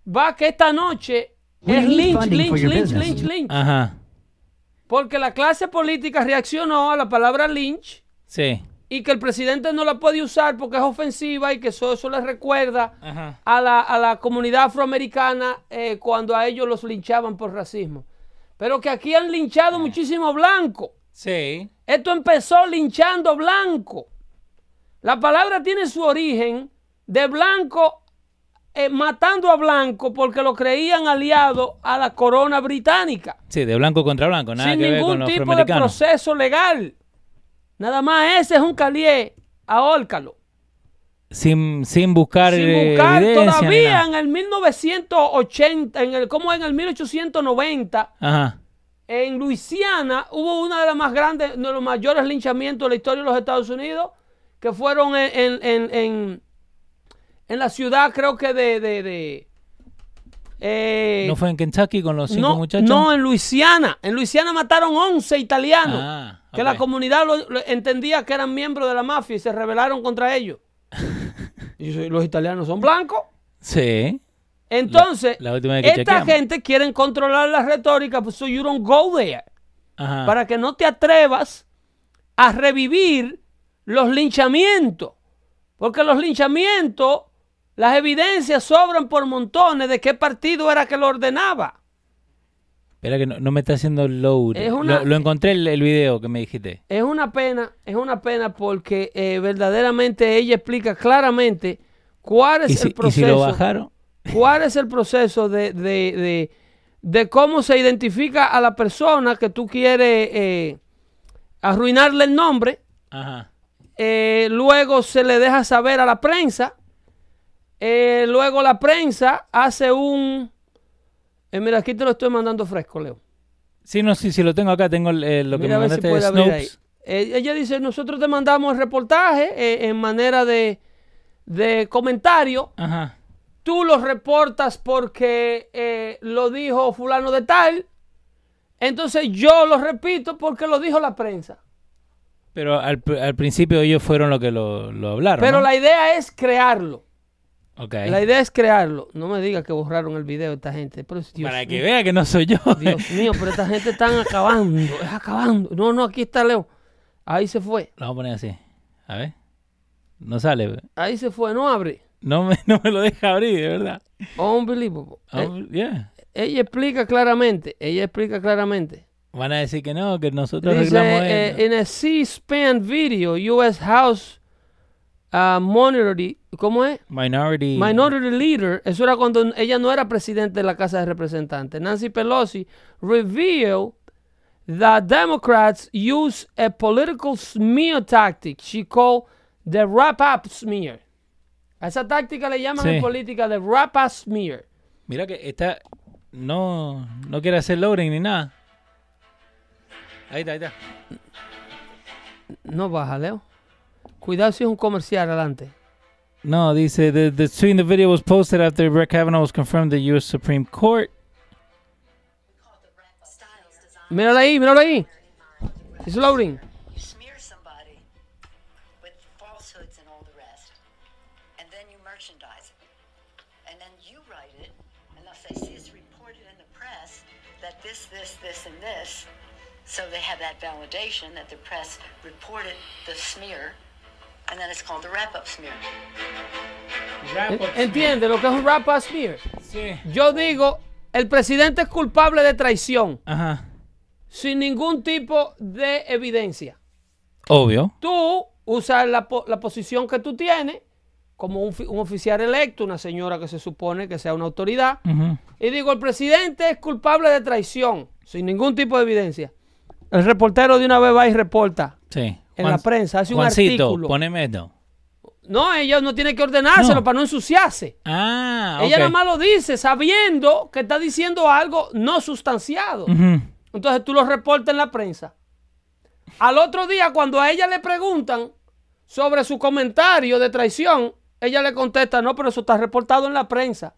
va que esta noche es lynch, lynch, lynch, lynch, lynch. Ajá. Porque la clase política reaccionó a la palabra lynch Sí. Y que el presidente no la puede usar porque es ofensiva y que eso, eso le recuerda Ajá. a la, a la comunidad afroamericana eh, cuando a ellos los linchaban por racismo. Pero que aquí han linchado muchísimo blanco. Sí. Esto empezó linchando blanco. La palabra tiene su origen de blanco eh, matando a blanco porque lo creían aliado a la corona británica. Sí, de blanco contra blanco, nada sin que ver con ningún los tipo de proceso legal. Nada más ese es un calié, ahórcalo. Sin, sin buscar, Sin eh, buscar todavía en el 1980, en el, ¿cómo en el 1890, Ajá. en Luisiana hubo una de las más grandes, uno de los mayores linchamientos de la historia de los Estados Unidos, que fueron en, en, en, en- en la ciudad, creo que de... de, de, eh, ¿No fue en Kentucky con los cinco no, muchachos? no, en Luisiana. En Luisiana mataron 11 italianos. Ah, Que la comunidad lo- lo entendía que eran miembros de la mafia y se rebelaron contra ellos. y los italianos son blancos. Sí. Entonces, La- la esta chequeamos. gente quiere controlar la retórica, pues so you don't go there. Ajá. Para que no te atrevas a revivir los linchamientos. Porque los linchamientos, las evidencias sobran por montones de qué partido era que lo ordenaba. Espera que no, no me está haciendo el load. Es una- lo, lo encontré el, el video que me dijiste. Es una pena, es una pena porque eh, verdaderamente ella explica claramente cuál es ¿Y si, el y proceso. si lo bajaron? ¿Cuál es el proceso de, de, de- de cómo se identifica a la persona que tú quieres eh, arruinarle el nombre? Ajá. Eh, luego se le deja saber a la prensa. Luego la prensa hace un... eh, mira, aquí te lo estoy mandando fresco, Leo. Sí, no, sí, sí, lo tengo acá. Tengo eh, lo que Mira me si mandaste ahí. Snopes. Eh, ella dice, nosotros te mandamos el reportaje eh, en manera de, de comentario. Ajá. Tú lo reportas porque eh, lo dijo fulano de tal. Entonces yo lo repito porque lo dijo la prensa. Pero al, al principio ellos fueron los que lo, lo hablaron. Pero ¿no? la idea es crearlo. La idea es crearlo. No me digas que borraron el video esta gente. Pero, Dios Para que vea que no soy yo. Dios mío, pero esta gente están acabando. Es acabando. No, no, aquí está Leo. Ahí se fue. Lo vamos a poner así. A ver. No sale. Ahí se fue. No abre. No me, no me lo deja abrir, de verdad. Unbelievable. Eh, yeah. ella explica claramente. Ella explica claramente. Van a decir que no, que nosotros Dice, arreglamos eh, en a C-SPAN video, U.S. House uh, Minority, ¿cómo es? Minority. Minority Leader, eso era cuando ella no era presidente de la Casa de Representantes. Nancy Pelosi revealed that Democrats use a political smear tactic she called the wrap-up smear. A esa táctica le llaman Sí. en política the wrap-up smear. Mira que está. No, no quiere hacer loading ni nada. Ahí está, ahí está. No baja, Leo. Cuidado si es un comercial adelante. No, dice the the tweet in the video was posted after Brett Kavanaugh was confirmed the U.S. Supreme Court. Míralo ahí, míralo ahí. It's loading. You smear somebody with falsehoods and all the rest, and then you merchandise it. And then you write it, and they'll say, see, it's reported in the press that this, this, this, and this. So they have that validation that the press reported the smear, and then it's called the wrap up smear. En- ¿Entiende lo que es un wrap up smear? Sí. Yo digo, el presidente es culpable de traición Ajá. sin ningún tipo de evidencia. Obvio. Tú usas la, la posición que tú tienes como un, un oficial electo, una señora que se supone que sea una autoridad, y digo, el presidente es culpable de traición sin ningún tipo de evidencia. El reportero de una vez va y reporta Sí. En la prensa, hace un Juancito, artículo. poneme esto. No, ella no tiene que ordenárselo No. para no ensuciarse. Ah, Ella nada más lo dice sabiendo que está diciendo algo no sustanciado. Entonces tú lo reportas en la prensa. Al otro día, cuando a ella le preguntan sobre su comentario de traición, ella le contesta, no, pero eso está reportado en la prensa.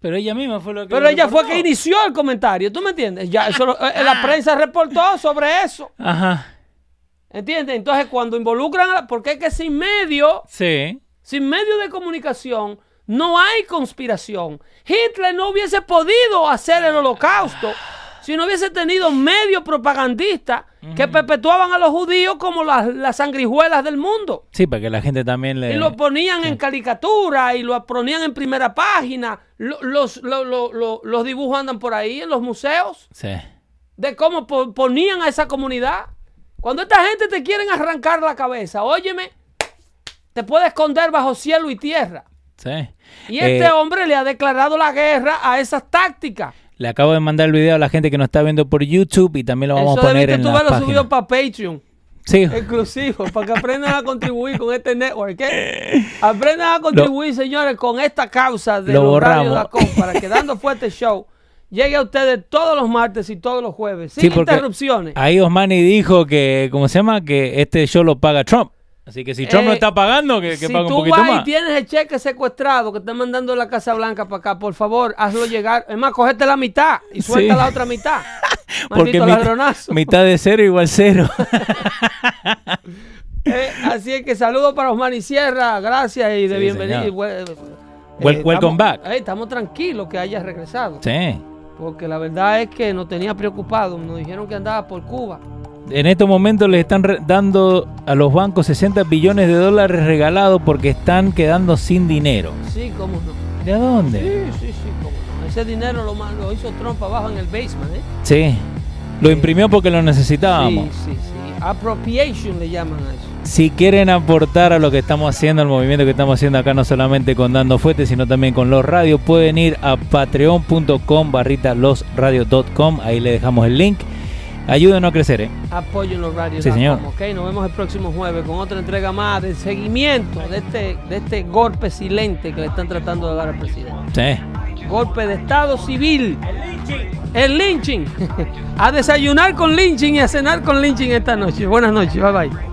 Pero ella misma fue lo que. Pero ella fue que inició el comentario, ¿tú me entiendes? Ya, eso lo- eh, la prensa reportó sobre eso. Ajá. ¿Entiendes? Entonces, cuando involucran a la... Porque es que sin medio, Sí. sin medio de comunicación, no hay conspiración. Hitler no hubiese podido hacer el holocausto si no hubiese tenido medio propagandista que perpetuaban a los judíos como las, las sangrijuelas del mundo. Sí, para que la gente también le... Y lo ponían en caricatura y lo ponían en primera página. Lo- Los, lo- lo- lo- los dibujos andan por ahí en los museos Sí. de cómo po- ponían a esa comunidad. Cuando esta gente te quieren arrancar la cabeza, óyeme, te puede esconder bajo cielo y tierra. Sí. Y este Eh, hombre le ha declarado la guerra a esas tácticas. Le acabo de mandar el video a la gente que nos está viendo por YouTube y también lo vamos Eso a poner en tú la página. subido para Patreon. Sí. Exclusivo, para que aprendan a contribuir con este network. ¿eh? Aprendan a contribuir, señores, con esta causa de Lo los borramos. radios.com para que dando fuerte show llegue a ustedes todos los martes y todos los jueves, sin Sí, interrupciones. Ahí Osmani dijo que, ¿cómo se llama? Que este show lo paga Trump. Así que si Trump lo Eh, está pagando, que, que si pague un tú vas y tienes el cheque secuestrado que está mandando de la Casa Blanca para acá, por favor, hazlo llegar. Es más, cogete la mitad y suelta Sí. la otra mitad. Porque ladronazo. mitad de cero igual cero. Eh, así es que saludos para Osmani Sierra, gracias y de Sí, Wel- eh, welcome estamos- back. eh, estamos tranquilos que hayas regresado. sí. Porque la verdad es que nos tenía preocupados. Nos dijeron que andaba por Cuba. En estos momentos le están dando a los bancos 60 billones de dólares regalados porque están quedando sin dinero. Sí, cómo no. ¿De dónde? Sí, sí, sí, cómo no. Ese dinero lo, lo hizo Trump abajo en el basement, ¿eh? Sí. Lo imprimió porque lo necesitábamos. Sí, sí, sí. Appropriation le llaman a eso. Si quieren aportar a lo que estamos haciendo, al movimiento que estamos haciendo acá, no solamente con Dando Fuete, sino también con Los Radios, pueden ir a patreon.com barrita. Ahí le dejamos el link. Ayúdenos a crecer, ¿eh? Apoyo los radios. Sí, señor. Ok, nos vemos el próximo jueves con otra entrega más de seguimiento de este, de este golpe silente que le están tratando de dar al presidente. Sí. Golpe de Estado civil. El lynching. a desayunar con lynching y a cenar con lynching esta noche. Buenas noches. Bye bye.